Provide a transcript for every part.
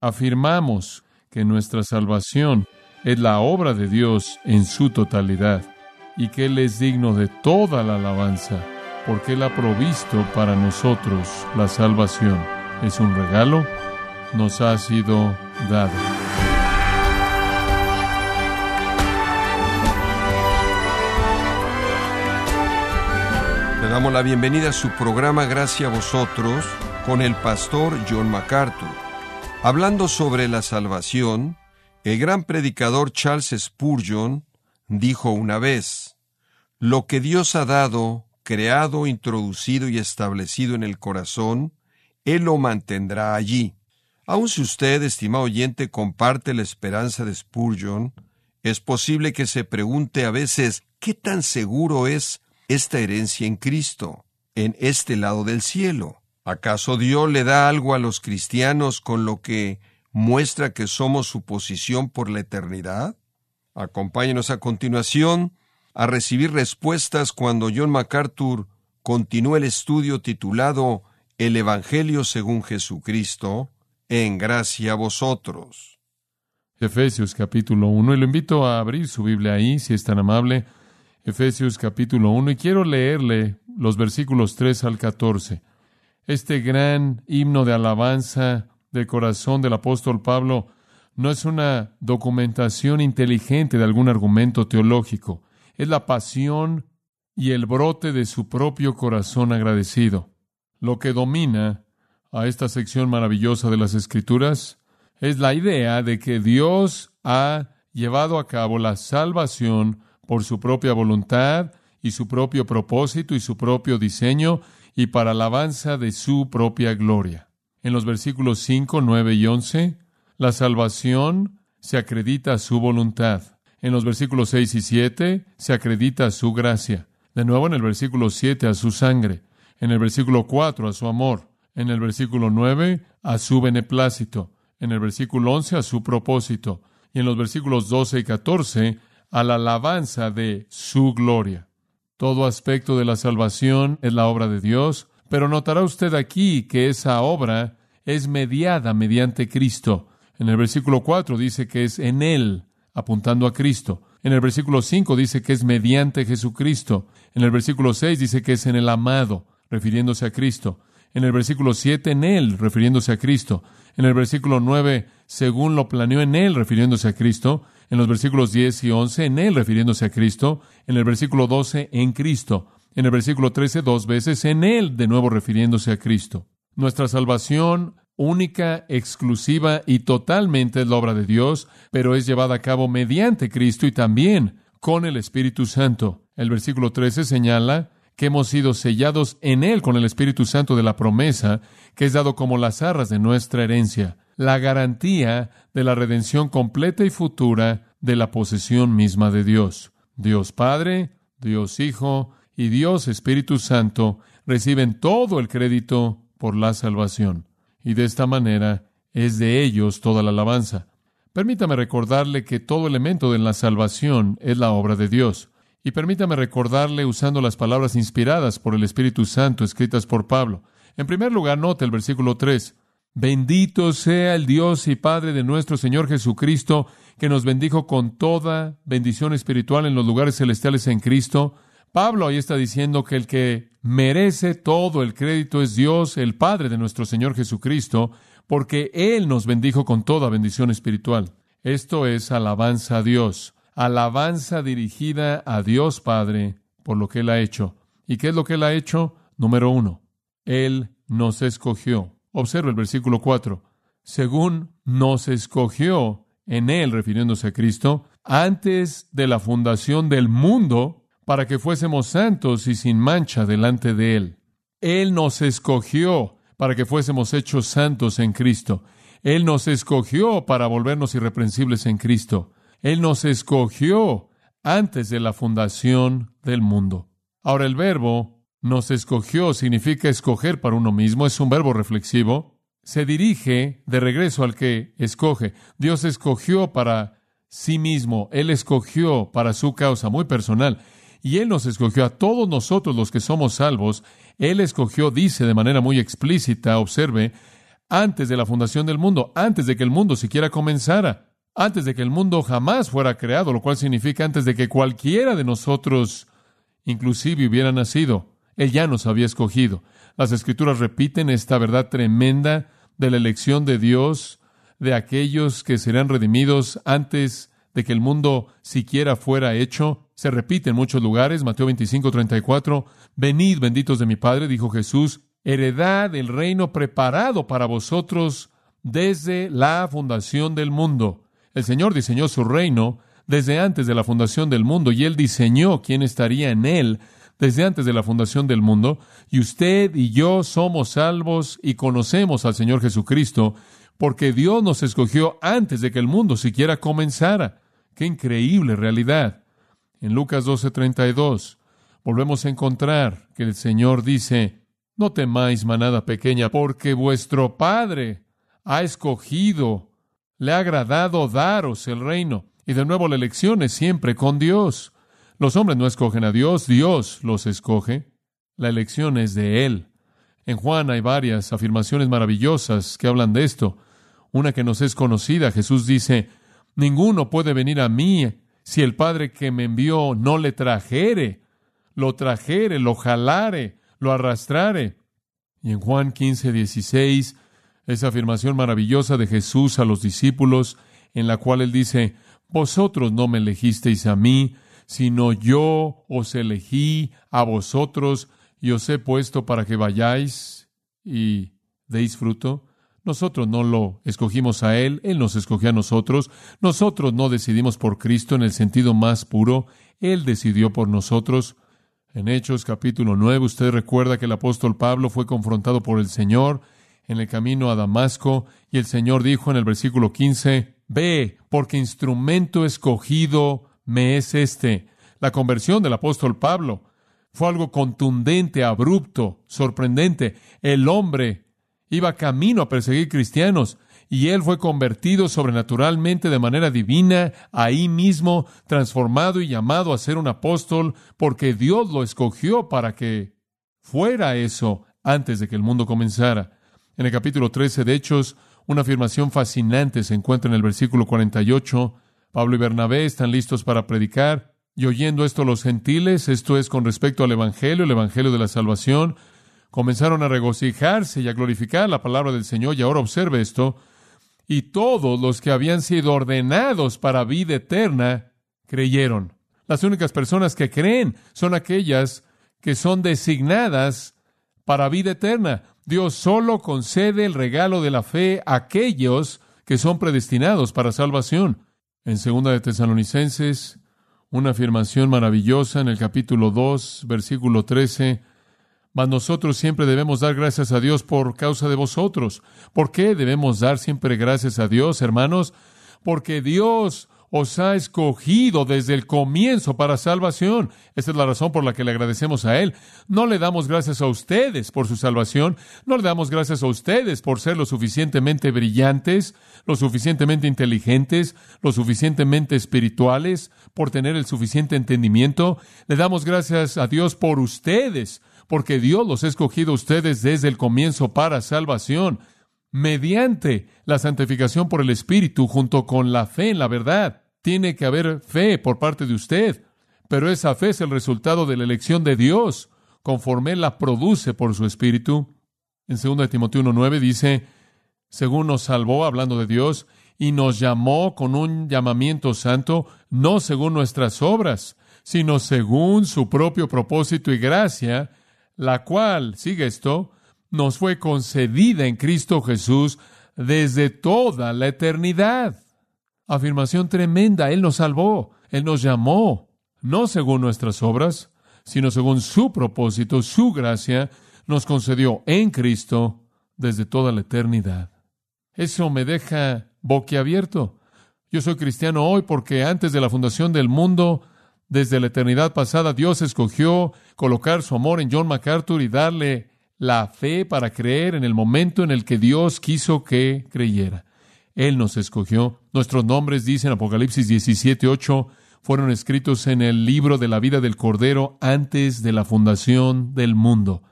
afirmamos que nuestra salvación es la obra de Dios en su totalidad y que Él es digno de toda la alabanza, porque Él ha provisto para nosotros la salvación. Es un regalo, nos ha sido dado. Le damos la bienvenida a su programa Gracias a vosotros con el pastor John MacArthur. Hablando sobre la salvación, el gran predicador Charles Spurgeon dijo una vez, lo que Dios ha dado, creado, introducido y establecido en el corazón, Él lo mantendrá allí. Aun si usted, estimado oyente, comparte la esperanza de Spurgeon, es posible que se pregunte a veces qué tan seguro es esta herencia en Cristo, en este lado del cielo. ¿Acaso Dios le da algo a los cristianos con lo que muestra que somos su posición por la eternidad? Acompáñenos a continuación a recibir respuestas cuando John MacArthur continúa el estudio titulado El Evangelio según Jesucristo, en gracia a vosotros. Efesios capítulo 1, y lo invito a abrir su Biblia ahí, si es tan amable. Efesios capítulo 1, y quiero leerle los versículos 3 al 14. Este gran himno de alabanza del corazón del apóstol Pablo no es una documentación inteligente de algún argumento teológico es la pasión y el brote de su propio corazón agradecido. Lo que domina a esta sección maravillosa de las Escrituras es la idea de que Dios ha llevado a cabo la salvación por su propia voluntad y su propio propósito y su propio diseño y para alabanza de su propia gloria. En los versículos 5, 9 y 11, la salvación se acredita a su voluntad. En los versículos 6 y 7 se acredita su gracia. De nuevo en el versículo 7 a su sangre. En el versículo 4 a su amor. En el versículo 9 a su beneplácito. En el versículo 11 a su propósito. Y en los versículos 12 y 14 a la alabanza de su gloria. Todo aspecto de la salvación es la obra de Dios, pero notará usted aquí que esa obra es mediada mediante Cristo. En el versículo 4 dice que es en Él apuntando a Cristo. En el versículo 5 dice que es mediante Jesucristo. En el versículo 6 dice que es en el amado, refiriéndose a Cristo. En el versículo 7 en Él, refiriéndose a Cristo. En el versículo 9, según lo planeó en Él, refiriéndose a Cristo. En los versículos 10 y 11, en Él, refiriéndose a Cristo. En el versículo 12, en Cristo. En el versículo 13, dos veces, en Él, de nuevo refiriéndose a Cristo. Nuestra salvación única, exclusiva y totalmente es la obra de Dios, pero es llevada a cabo mediante Cristo y también con el Espíritu Santo. El versículo 13 señala que hemos sido sellados en Él con el Espíritu Santo de la promesa, que es dado como las arras de nuestra herencia, la garantía de la redención completa y futura de la posesión misma de Dios. Dios Padre, Dios Hijo y Dios Espíritu Santo reciben todo el crédito por la salvación y de esta manera es de ellos toda la alabanza. Permítame recordarle que todo elemento de la salvación es la obra de Dios. Y permítame recordarle usando las palabras inspiradas por el Espíritu Santo escritas por Pablo. En primer lugar, note el versículo 3. Bendito sea el Dios y Padre de nuestro Señor Jesucristo, que nos bendijo con toda bendición espiritual en los lugares celestiales en Cristo. Pablo ahí está diciendo que el que merece todo el crédito es Dios, el Padre de nuestro Señor Jesucristo, porque Él nos bendijo con toda bendición espiritual. Esto es alabanza a Dios, alabanza dirigida a Dios Padre por lo que Él ha hecho. ¿Y qué es lo que Él ha hecho? Número uno, Él nos escogió. Observa el versículo 4. Según nos escogió en Él, refiriéndose a Cristo, antes de la fundación del mundo, para que fuésemos santos y sin mancha delante de Él. Él nos escogió para que fuésemos hechos santos en Cristo. Él nos escogió para volvernos irreprensibles en Cristo. Él nos escogió antes de la fundación del mundo. Ahora el verbo nos escogió significa escoger para uno mismo, es un verbo reflexivo. Se dirige de regreso al que escoge. Dios escogió para sí mismo, Él escogió para su causa muy personal y Él nos escogió a todos nosotros los que somos salvos. Él escogió, dice de manera muy explícita, observe, antes de la fundación del mundo, antes de que el mundo siquiera comenzara, antes de que el mundo jamás fuera creado, lo cual significa antes de que cualquiera de nosotros inclusive hubiera nacido. Él ya nos había escogido. Las escrituras repiten esta verdad tremenda de la elección de Dios, de aquellos que serán redimidos antes de que el mundo siquiera fuera hecho. Se repite en muchos lugares, Mateo 25, 34, Venid, benditos de mi Padre, dijo Jesús, heredad del reino preparado para vosotros desde la fundación del mundo. El Señor diseñó su reino desde antes de la fundación del mundo y Él diseñó quién estaría en Él desde antes de la fundación del mundo, y usted y yo somos salvos y conocemos al Señor Jesucristo porque Dios nos escogió antes de que el mundo siquiera comenzara. ¡Qué increíble realidad! En Lucas 12:32 volvemos a encontrar que el Señor dice, no temáis manada pequeña, porque vuestro Padre ha escogido, le ha agradado daros el reino. Y de nuevo la elección es siempre con Dios. Los hombres no escogen a Dios, Dios los escoge. La elección es de Él. En Juan hay varias afirmaciones maravillosas que hablan de esto. Una que nos es conocida, Jesús dice, Ninguno puede venir a mí si el Padre que me envió no le trajere, lo trajere, lo jalare, lo arrastrare. Y en Juan 15, 16, esa afirmación maravillosa de Jesús a los discípulos, en la cual él dice, Vosotros no me elegisteis a mí, sino yo os elegí a vosotros y os he puesto para que vayáis y deis fruto. Nosotros no lo escogimos a Él, Él nos escogió a nosotros. Nosotros no decidimos por Cristo en el sentido más puro, Él decidió por nosotros. En Hechos capítulo 9, usted recuerda que el apóstol Pablo fue confrontado por el Señor en el camino a Damasco y el Señor dijo en el versículo 15, Ve, porque instrumento escogido me es este. La conversión del apóstol Pablo fue algo contundente, abrupto, sorprendente. El hombre iba camino a perseguir cristianos y él fue convertido sobrenaturalmente de manera divina, ahí mismo, transformado y llamado a ser un apóstol, porque Dios lo escogió para que fuera eso antes de que el mundo comenzara. En el capítulo 13 de Hechos, una afirmación fascinante se encuentra en el versículo 48. Pablo y Bernabé están listos para predicar, y oyendo esto los gentiles, esto es con respecto al Evangelio, el Evangelio de la salvación, comenzaron a regocijarse y a glorificar la palabra del Señor. Y ahora observe esto, y todos los que habían sido ordenados para vida eterna creyeron. Las únicas personas que creen son aquellas que son designadas para vida eterna. Dios solo concede el regalo de la fe a aquellos que son predestinados para salvación. En segunda de Tesalonicenses, una afirmación maravillosa en el capítulo 2, versículo 13, mas nosotros siempre debemos dar gracias a Dios por causa de vosotros. ¿Por qué debemos dar siempre gracias a Dios, hermanos? Porque Dios os ha escogido desde el comienzo para salvación. Esta es la razón por la que le agradecemos a Él. No le damos gracias a ustedes por su salvación, no le damos gracias a ustedes por ser lo suficientemente brillantes, lo suficientemente inteligentes, lo suficientemente espirituales, por tener el suficiente entendimiento. Le damos gracias a Dios por ustedes, porque Dios los ha escogido a ustedes desde el comienzo para salvación mediante la santificación por el Espíritu junto con la fe en la verdad. Tiene que haber fe por parte de usted, pero esa fe es el resultado de la elección de Dios, conforme la produce por su Espíritu. En 2 Timoteo 1.9 dice, según nos salvó, hablando de Dios, y nos llamó con un llamamiento santo, no según nuestras obras, sino según su propio propósito y gracia, la cual, sigue esto, nos fue concedida en Cristo Jesús desde toda la eternidad. Afirmación tremenda, Él nos salvó, Él nos llamó, no según nuestras obras, sino según su propósito, su gracia, nos concedió en Cristo desde toda la eternidad. Eso me deja boquiabierto. Yo soy cristiano hoy porque antes de la fundación del mundo, desde la eternidad pasada, Dios escogió colocar su amor en John MacArthur y darle la fe para creer en el momento en el que Dios quiso que creyera. Él nos escogió. Nuestros nombres, dicen Apocalipsis 17, 8, fueron escritos en el libro de la vida del Cordero antes de la fundación del mundo.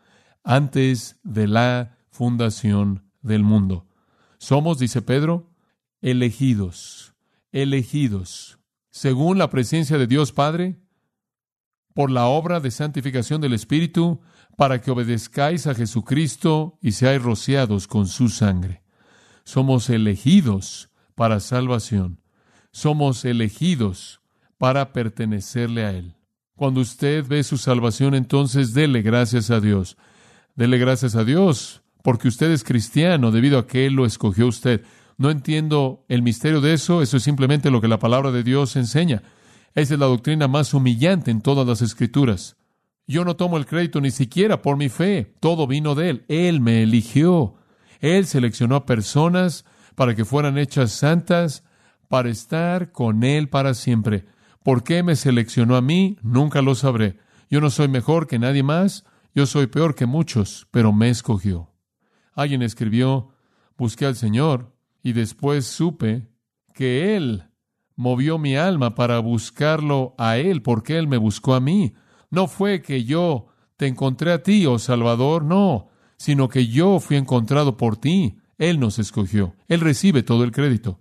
Antes de la fundación del mundo. Somos, dice Pedro, elegidos, elegidos, según la presencia de Dios Padre, por la obra de santificación del Espíritu, para que obedezcáis a Jesucristo y seáis rociados con su sangre. Somos elegidos para salvación. Somos elegidos para pertenecerle a Él. Cuando usted ve su salvación, entonces dele gracias a Dios. Dele gracias a Dios porque usted es cristiano debido a que Él lo escogió usted. No entiendo el misterio de eso, eso es simplemente lo que la palabra de Dios enseña. Esa es la doctrina más humillante en todas las escrituras. Yo no tomo el crédito ni siquiera por mi fe, todo vino de Él. Él me eligió. Él seleccionó a personas para que fueran hechas santas, para estar con Él para siempre. ¿Por qué me seleccionó a mí? Nunca lo sabré. Yo no soy mejor que nadie más, yo soy peor que muchos, pero me escogió. Alguien escribió, busqué al Señor y después supe que Él movió mi alma para buscarlo a Él, porque Él me buscó a mí. No fue que yo te encontré a ti, oh Salvador, no, sino que yo fui encontrado por ti. Él nos escogió. Él recibe todo el crédito.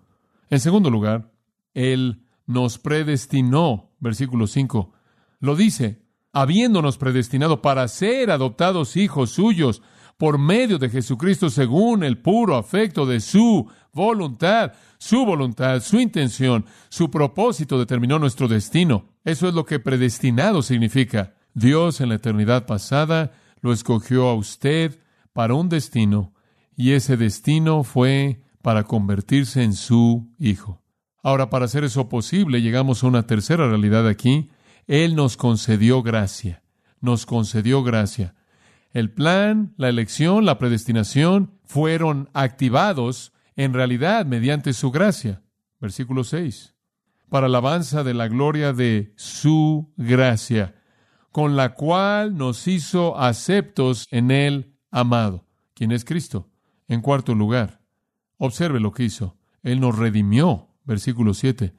En segundo lugar, Él nos predestinó, versículo 5. Lo dice, habiéndonos predestinado para ser adoptados hijos suyos por medio de Jesucristo según el puro afecto de su voluntad, su voluntad, su intención, su propósito determinó nuestro destino. Eso es lo que predestinado significa. Dios en la eternidad pasada lo escogió a usted para un destino y ese destino fue para convertirse en su hijo. Ahora, para hacer eso posible, llegamos a una tercera realidad aquí. Él nos concedió gracia. Nos concedió gracia. El plan, la elección, la predestinación fueron activados en realidad mediante su gracia. Versículo 6. Para alabanza de la gloria de su gracia, con la cual nos hizo aceptos en el amado, quien es Cristo. En cuarto lugar, observe lo que hizo. Él nos redimió. Versículo 7.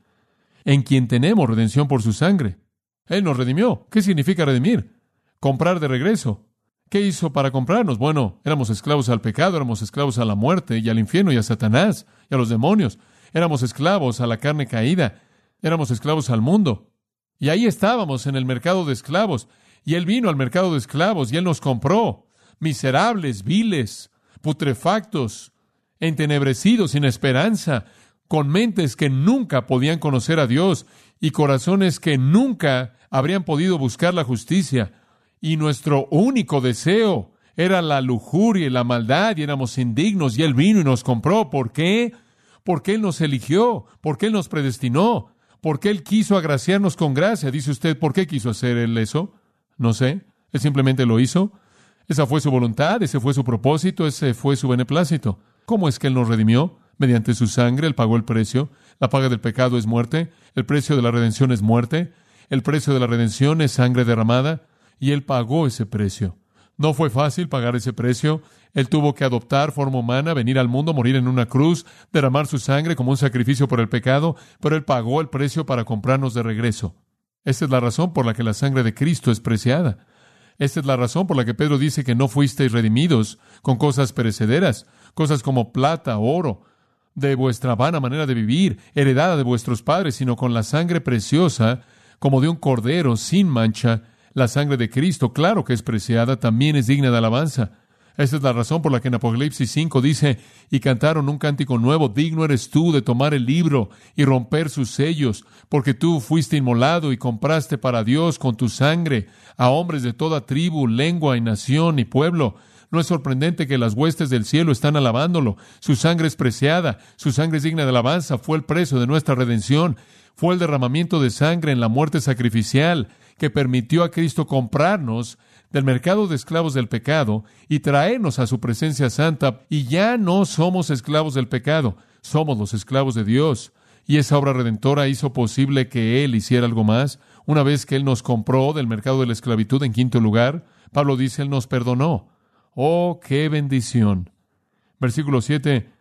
En quien tenemos redención por su sangre. Él nos redimió. ¿Qué significa redimir? Comprar de regreso. ¿Qué hizo para comprarnos? Bueno, éramos esclavos al pecado, éramos esclavos a la muerte y al infierno y a Satanás y a los demonios. Éramos esclavos a la carne caída, éramos esclavos al mundo. Y ahí estábamos en el mercado de esclavos. Y Él vino al mercado de esclavos y Él nos compró, miserables, viles, putrefactos, entenebrecidos, sin esperanza, con mentes que nunca podían conocer a Dios y corazones que nunca habrían podido buscar la justicia y nuestro único deseo era la lujuria y la maldad y éramos indignos y Él vino y nos compró. ¿Por qué? Porque Él nos eligió, porque Él nos predestinó, porque Él quiso agraciarnos con gracia. Dice usted, ¿por qué quiso hacer Él eso? No sé, Él simplemente lo hizo. Esa fue su voluntad, ese fue su propósito, ese fue su beneplácito. ¿Cómo es que Él nos redimió? Mediante su sangre, Él pagó el precio. La paga del pecado es muerte, el precio de la redención es muerte, el precio de la redención es sangre derramada y Él pagó ese precio. No fue fácil pagar ese precio. Él tuvo que adoptar forma humana, venir al mundo, morir en una cruz, derramar su sangre como un sacrificio por el pecado, pero Él pagó el precio para comprarnos de regreso. Esta es la razón por la que la sangre de Cristo es preciada. Esta es la razón por la que Pedro dice que no fuisteis redimidos con cosas perecederas, cosas como plata, oro, de vuestra vana manera de vivir, heredada de vuestros padres, sino con la sangre preciosa, como de un cordero sin mancha, la sangre de Cristo, claro que es preciada, también es digna de alabanza. Esa es la razón por la que en Apocalipsis 5 dice, y cantaron un cántico nuevo, digno eres tú de tomar el libro y romper sus sellos, porque tú fuiste inmolado y compraste para Dios con tu sangre a hombres de toda tribu, lengua y nación y pueblo. No es sorprendente que las huestes del cielo están alabándolo. Su sangre es preciada, su sangre es digna de alabanza, fue el precio de nuestra redención, fue el derramamiento de sangre en la muerte sacrificial que permitió a Cristo comprarnos del mercado de esclavos del pecado y traernos a su presencia santa. Y ya no somos esclavos del pecado, somos los esclavos de Dios. Y esa obra redentora hizo posible que Él hiciera algo más. Una vez que Él nos compró del mercado de la esclavitud en quinto lugar, Pablo dice, Él nos perdonó. Oh, qué bendición. Versículo 7.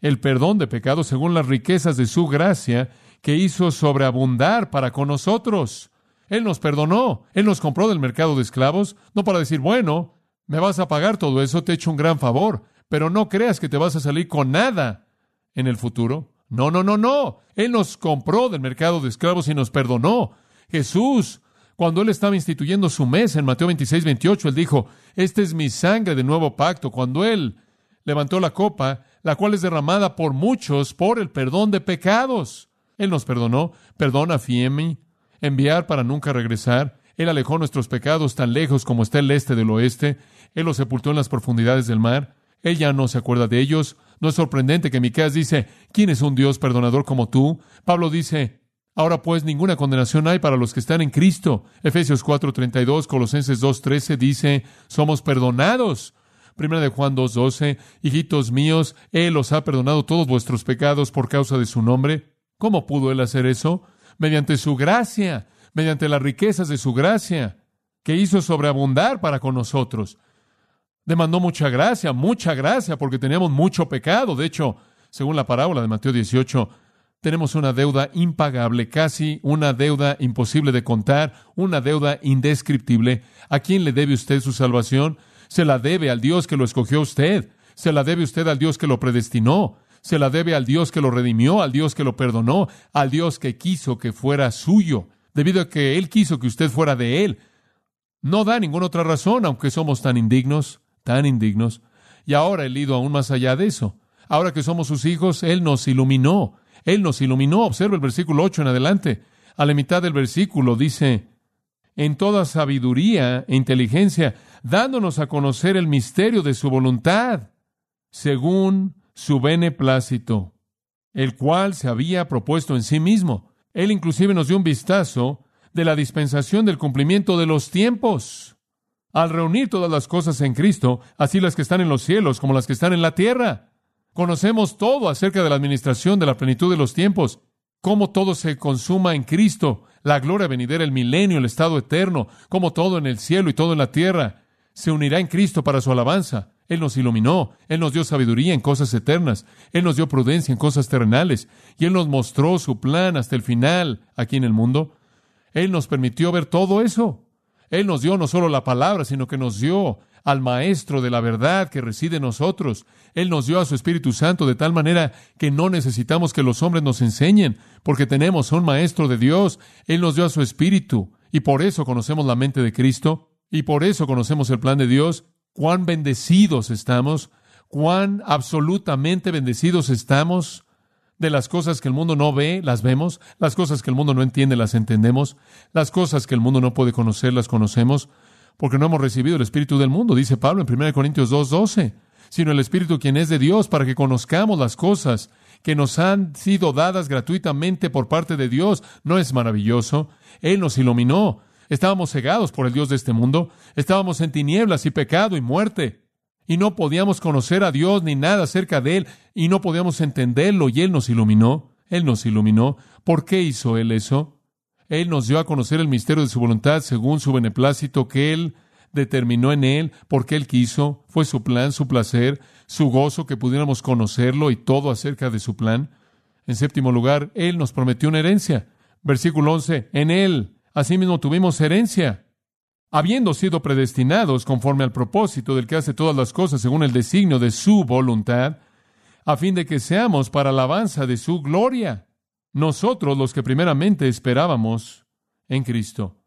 El perdón de pecados según las riquezas de su gracia que hizo sobreabundar para con nosotros él nos perdonó, Él nos compró del mercado de esclavos, no para decir, bueno, me vas a pagar todo eso, te he hecho un gran favor, pero no creas que te vas a salir con nada. en el futuro. No, no, no, no. Él nos compró del mercado de esclavos y nos perdonó. Jesús, cuando Él estaba instituyendo su mesa en Mateo 26, 28, Él dijo, Esta es mi sangre de nuevo pacto. Cuando Él levantó la copa, la cual es derramada por muchos por el perdón de pecados. Él nos perdonó. Perdona, Fiemi. Enviar para nunca regresar. Él alejó nuestros pecados tan lejos como está el este del oeste. Él los sepultó en las profundidades del mar. Él ya no se acuerda de ellos. No es sorprendente que Miqueas dice, ¿quién es un Dios perdonador como tú? Pablo dice, ahora pues ninguna condenación hay para los que están en Cristo. Efesios 4:32, Colosenses 2:13 dice, somos perdonados. Primera de Juan 2:12, hijitos míos, él os ha perdonado todos vuestros pecados por causa de su nombre. ¿Cómo pudo él hacer eso? Mediante su gracia mediante las riquezas de su gracia, que hizo sobreabundar para con nosotros. Demandó mucha gracia, mucha gracia, porque teníamos mucho pecado. De hecho, según la parábola de Mateo 18, tenemos una deuda impagable, casi una deuda imposible de contar, una deuda indescriptible. ¿A quién le debe usted su salvación? Se la debe al Dios que lo escogió usted. Se la debe usted al Dios que lo predestinó. Se la debe al Dios que lo redimió, al Dios que lo perdonó, al Dios que quiso que fuera suyo debido a que Él quiso que usted fuera de Él. No da ninguna otra razón, aunque somos tan indignos, tan indignos. Y ahora Él ido aún más allá de eso. Ahora que somos sus hijos, Él nos iluminó. Él nos iluminó. Observa el versículo 8 en adelante. A la mitad del versículo dice, en toda sabiduría e inteligencia, dándonos a conocer el misterio de su voluntad, según su beneplácito, el cual se había propuesto en sí mismo él inclusive nos dio un vistazo de la dispensación del cumplimiento de los tiempos. Al reunir todas las cosas en Cristo, así las que están en los cielos como las que están en la tierra, conocemos todo acerca de la administración de la plenitud de los tiempos, cómo todo se consuma en Cristo, la gloria venidera, el milenio, el estado eterno, cómo todo en el cielo y todo en la tierra se unirá en Cristo para su alabanza. Él nos iluminó, Él nos dio sabiduría en cosas eternas, Él nos dio prudencia en cosas terrenales, y Él nos mostró su plan hasta el final aquí en el mundo. Él nos permitió ver todo eso. Él nos dio no solo la palabra, sino que nos dio al Maestro de la verdad que reside en nosotros. Él nos dio a su Espíritu Santo de tal manera que no necesitamos que los hombres nos enseñen, porque tenemos a un Maestro de Dios. Él nos dio a su Espíritu, y por eso conocemos la mente de Cristo, y por eso conocemos el plan de Dios, cuán bendecidos estamos, cuán absolutamente bendecidos estamos de las cosas que el mundo no ve, las vemos, las cosas que el mundo no entiende, las entendemos, las cosas que el mundo no puede conocer, las conocemos, porque no hemos recibido el Espíritu del mundo, dice Pablo en 1 Corintios 2.12, sino el Espíritu quien es de Dios, para que conozcamos las cosas que nos han sido dadas gratuitamente por parte de Dios. ¿No es maravilloso? Él nos iluminó, Estábamos cegados por el Dios de este mundo, estábamos en tinieblas y pecado y muerte, y no podíamos conocer a Dios ni nada acerca de Él, y no podíamos entenderlo, y Él nos iluminó, Él nos iluminó. ¿Por qué hizo Él eso? Él nos dio a conocer el misterio de su voluntad según su beneplácito que Él determinó en Él, porque Él quiso, fue su plan, su placer, su gozo que pudiéramos conocerlo y todo acerca de su plan. En séptimo lugar, Él nos prometió una herencia. Versículo 11, en Él Asimismo tuvimos herencia, habiendo sido predestinados conforme al propósito del que hace todas las cosas según el designio de su voluntad, a fin de que seamos para alabanza de su gloria, nosotros los que primeramente esperábamos en Cristo.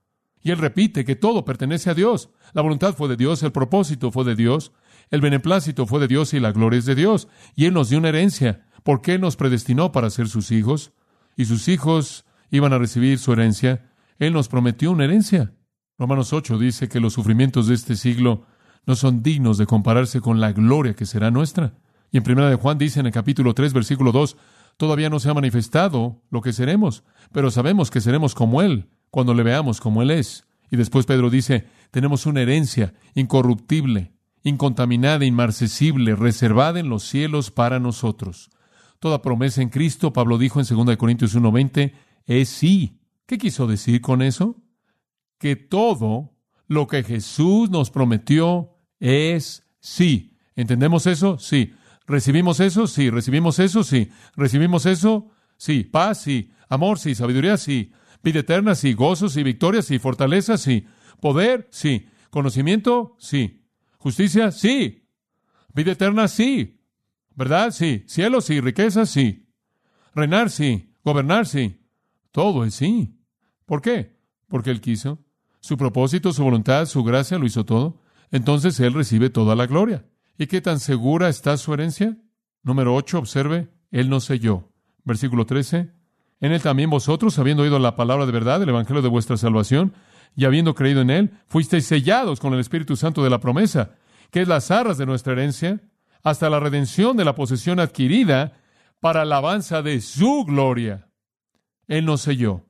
Y él repite que todo pertenece a Dios. La voluntad fue de Dios, el propósito fue de Dios, el beneplácito fue de Dios y la gloria es de Dios. Y Él nos dio una herencia, porque Él nos predestinó para ser sus hijos, y sus hijos iban a recibir su herencia. Él nos prometió una herencia. Romanos 8 dice que los sufrimientos de este siglo no son dignos de compararse con la gloria que será nuestra. Y en primera de Juan dice en el capítulo 3, versículo 2, todavía no se ha manifestado lo que seremos, pero sabemos que seremos como Él cuando le veamos como Él es. Y después Pedro dice, tenemos una herencia incorruptible, incontaminada, inmarcesible, reservada en los cielos para nosotros. Toda promesa en Cristo, Pablo dijo en 2 Corintios 1:20, es sí ¿Qué quiso decir con eso? Que todo lo que Jesús nos prometió es sí. ¿Entendemos eso? Sí. ¿Recibimos eso? Sí. ¿Recibimos eso? Sí. ¿Recibimos eso? Sí. Paz, sí. Amor, sí. Sabiduría, sí. Vida eterna, sí. Gozos, sí. Victorias, sí. Fortaleza, sí. Poder, sí. Conocimiento, sí. Justicia, sí. Vida eterna, sí. ¿Verdad? Sí. Cielos sí. Riquezas sí. Reinar sí. Gobernar sí. Todo es sí. ¿Por qué? Porque Él quiso. Su propósito, su voluntad, su gracia lo hizo todo. Entonces Él recibe toda la gloria. ¿Y qué tan segura está su herencia? Número 8, observe, Él no selló. Versículo 13. En Él también vosotros, habiendo oído la palabra de verdad, el Evangelio de vuestra salvación, y habiendo creído en Él, fuisteis sellados con el Espíritu Santo de la promesa, que es las arras de nuestra herencia, hasta la redención de la posesión adquirida para alabanza de su gloria. Él nos selló.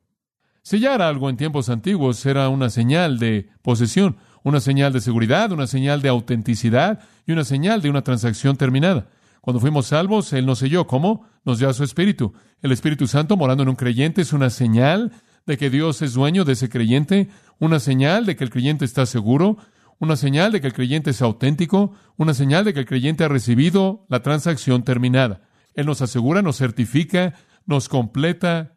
Sellar algo en tiempos antiguos era una señal de posesión, una señal de seguridad, una señal de autenticidad y una señal de una transacción terminada. Cuando fuimos salvos, Él nos selló. ¿Cómo? Nos dio a su Espíritu. El Espíritu Santo morando en un creyente es una señal de que Dios es dueño de ese creyente, una señal de que el creyente está seguro, una señal de que el creyente es auténtico, una señal de que el creyente ha recibido la transacción terminada. Él nos asegura, nos certifica, nos completa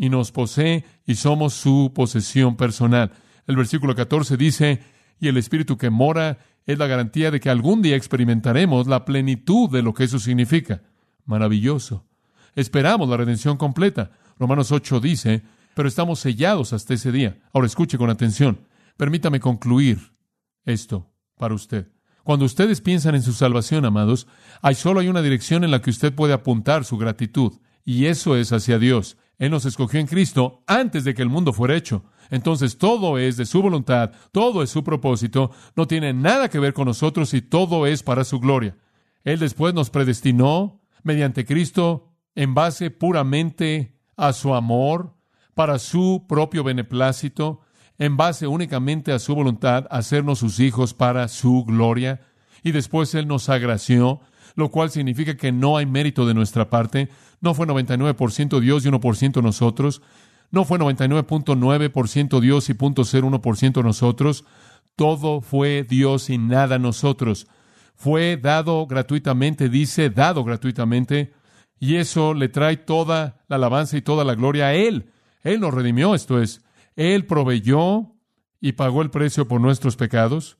y nos posee y somos su posesión personal. El versículo 14 dice, y el Espíritu que mora es la garantía de que algún día experimentaremos la plenitud de lo que eso significa. Maravilloso. Esperamos la redención completa. Romanos 8 dice, pero estamos sellados hasta ese día. Ahora escuche con atención. Permítame concluir esto para usted. Cuando ustedes piensan en su salvación, amados, hay solo hay una dirección en la que usted puede apuntar su gratitud, y eso es hacia Dios. Él nos escogió en Cristo antes de que el mundo fuera hecho. Entonces todo es de su voluntad, todo es su propósito, no tiene nada que ver con nosotros y todo es para su gloria. Él después nos predestinó mediante Cristo en base puramente a su amor, para su propio beneplácito, en base únicamente a su voluntad, hacernos sus hijos para su gloria. Y después Él nos agració, lo cual significa que no hay mérito de nuestra parte. No fue 99% Dios y 1% nosotros. No fue 99.9% Dios y 0.01% nosotros. Todo fue Dios y nada nosotros. Fue dado gratuitamente, dice, dado gratuitamente. Y eso le trae toda la alabanza y toda la gloria a Él. Él nos redimió, esto es, Él proveyó y pagó el precio por nuestros pecados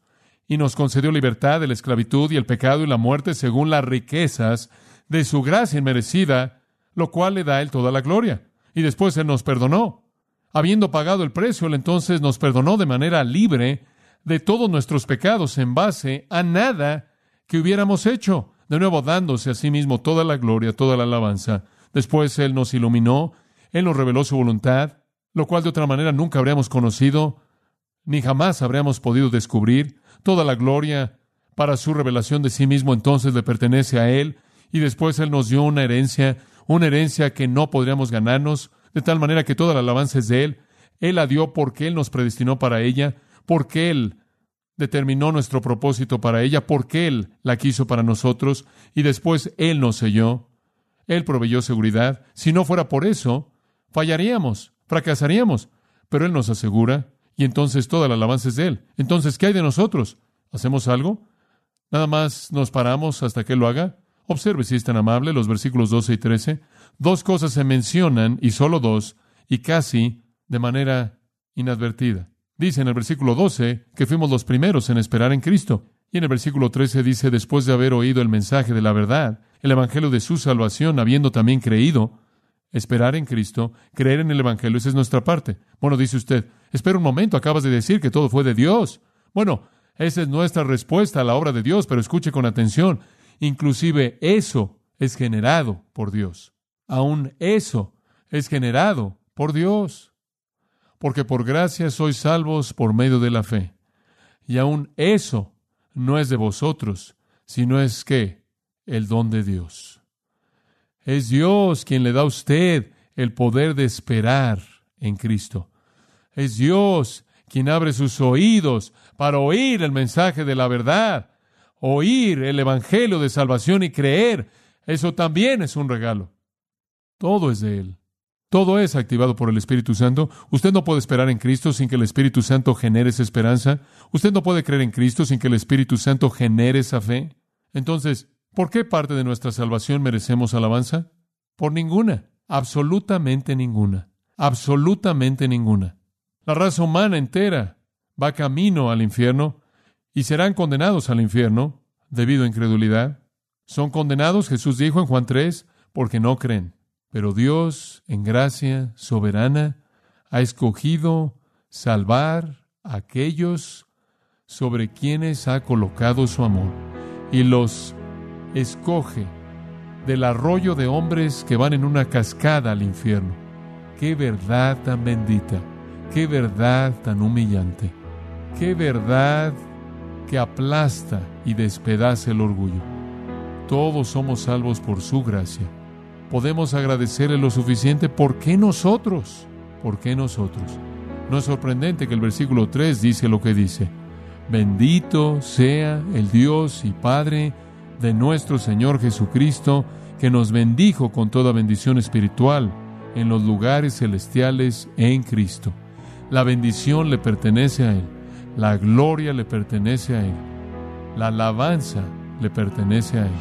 y nos concedió libertad de la esclavitud y el pecado y la muerte según las riquezas de su gracia inmerecida, lo cual le da a Él toda la gloria y después Él nos perdonó. Habiendo pagado el precio, Él entonces nos perdonó de manera libre de todos nuestros pecados en base a nada que hubiéramos hecho, de nuevo dándose a sí mismo toda la gloria, toda la alabanza. Después Él nos iluminó, Él nos reveló su voluntad, lo cual de otra manera nunca habríamos conocido, ni jamás habríamos podido descubrir. Toda la gloria para su revelación de sí mismo entonces le pertenece a Él, y después Él nos dio una herencia una herencia que no podríamos ganarnos, de tal manera que toda la alabanza es de Él. Él la dio porque Él nos predestinó para ella, porque Él determinó nuestro propósito para ella, porque Él la quiso para nosotros, y después Él nos selló. Él proveyó seguridad. Si no fuera por eso, fallaríamos, fracasaríamos, pero Él nos asegura, y entonces toda la alabanza es de Él. Entonces, ¿qué hay de nosotros? ¿Hacemos algo? ¿Nada más nos paramos hasta que Él lo haga? Observe si es tan amable los versículos 12 y 13. Dos cosas se mencionan, y solo dos, y casi de manera inadvertida. Dice en el versículo 12 que fuimos los primeros en esperar en Cristo. Y en el versículo 13 dice, después de haber oído el mensaje de la verdad, el Evangelio de su salvación, habiendo también creído, esperar en Cristo, creer en el Evangelio, esa es nuestra parte. Bueno, dice usted, espera un momento, acabas de decir que todo fue de Dios. Bueno, esa es nuestra respuesta a la obra de Dios, pero escuche con atención. Inclusive eso es generado por Dios. Aún eso es generado por Dios. Porque por gracia sois salvos por medio de la fe. Y aún eso no es de vosotros, sino es que el don de Dios. Es Dios quien le da a usted el poder de esperar en Cristo. Es Dios quien abre sus oídos para oír el mensaje de la verdad oír el Evangelio de salvación y creer, eso también es un regalo. Todo es de Él. Todo es activado por el Espíritu Santo. Usted no puede esperar en Cristo sin que el Espíritu Santo genere esa esperanza. Usted no puede creer en Cristo sin que el Espíritu Santo genere esa fe. Entonces, ¿por qué parte de nuestra salvación merecemos alabanza? Por ninguna, absolutamente ninguna, absolutamente ninguna. La raza humana entera va camino al infierno y serán condenados al infierno debido a incredulidad. Son condenados, Jesús dijo en Juan 3, porque no creen. Pero Dios, en gracia soberana, ha escogido salvar a aquellos sobre quienes ha colocado su amor y los escoge del arroyo de hombres que van en una cascada al infierno. Qué verdad tan bendita, qué verdad tan humillante, qué verdad que aplasta y despedaza el orgullo. Todos somos salvos por su gracia. Podemos agradecerle lo suficiente. ¿Por qué nosotros? ¿Por qué nosotros? No es sorprendente que el versículo 3 dice lo que dice. Bendito sea el Dios y Padre de nuestro Señor Jesucristo, que nos bendijo con toda bendición espiritual en los lugares celestiales en Cristo. La bendición le pertenece a Él, la gloria le pertenece a Él, la alabanza le pertenece a Él.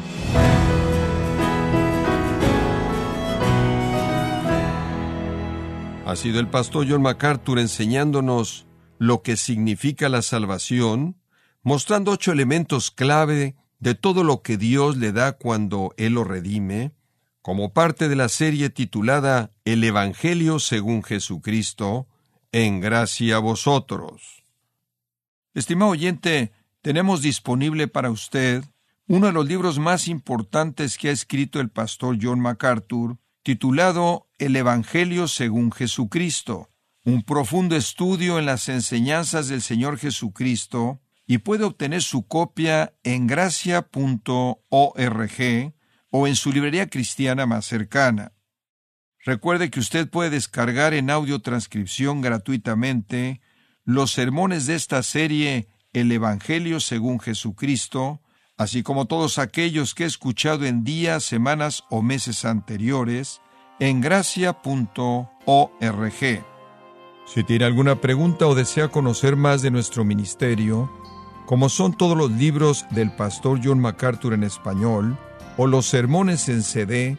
Ha sido el pastor John MacArthur enseñándonos lo que significa la salvación, mostrando ocho elementos clave de todo lo que Dios le da cuando Él lo redime, como parte de la serie titulada El Evangelio según Jesucristo, en gracia vosotros. Estimado oyente, tenemos disponible para usted uno de los libros más importantes que ha escrito el pastor John MacArthur, titulado El Evangelio según Jesucristo, un profundo estudio en las enseñanzas del Señor Jesucristo, y puede obtener su copia en gracia.org o en su librería cristiana más cercana. Recuerde que usted puede descargar en audio transcripción gratuitamente los sermones de esta serie El Evangelio según Jesucristo, así como todos aquellos que he escuchado en días, semanas o meses anteriores en gracia.org. Si tiene alguna pregunta o desea conocer más de nuestro ministerio, como son todos los libros del pastor John MacArthur en español, o los sermones en CD,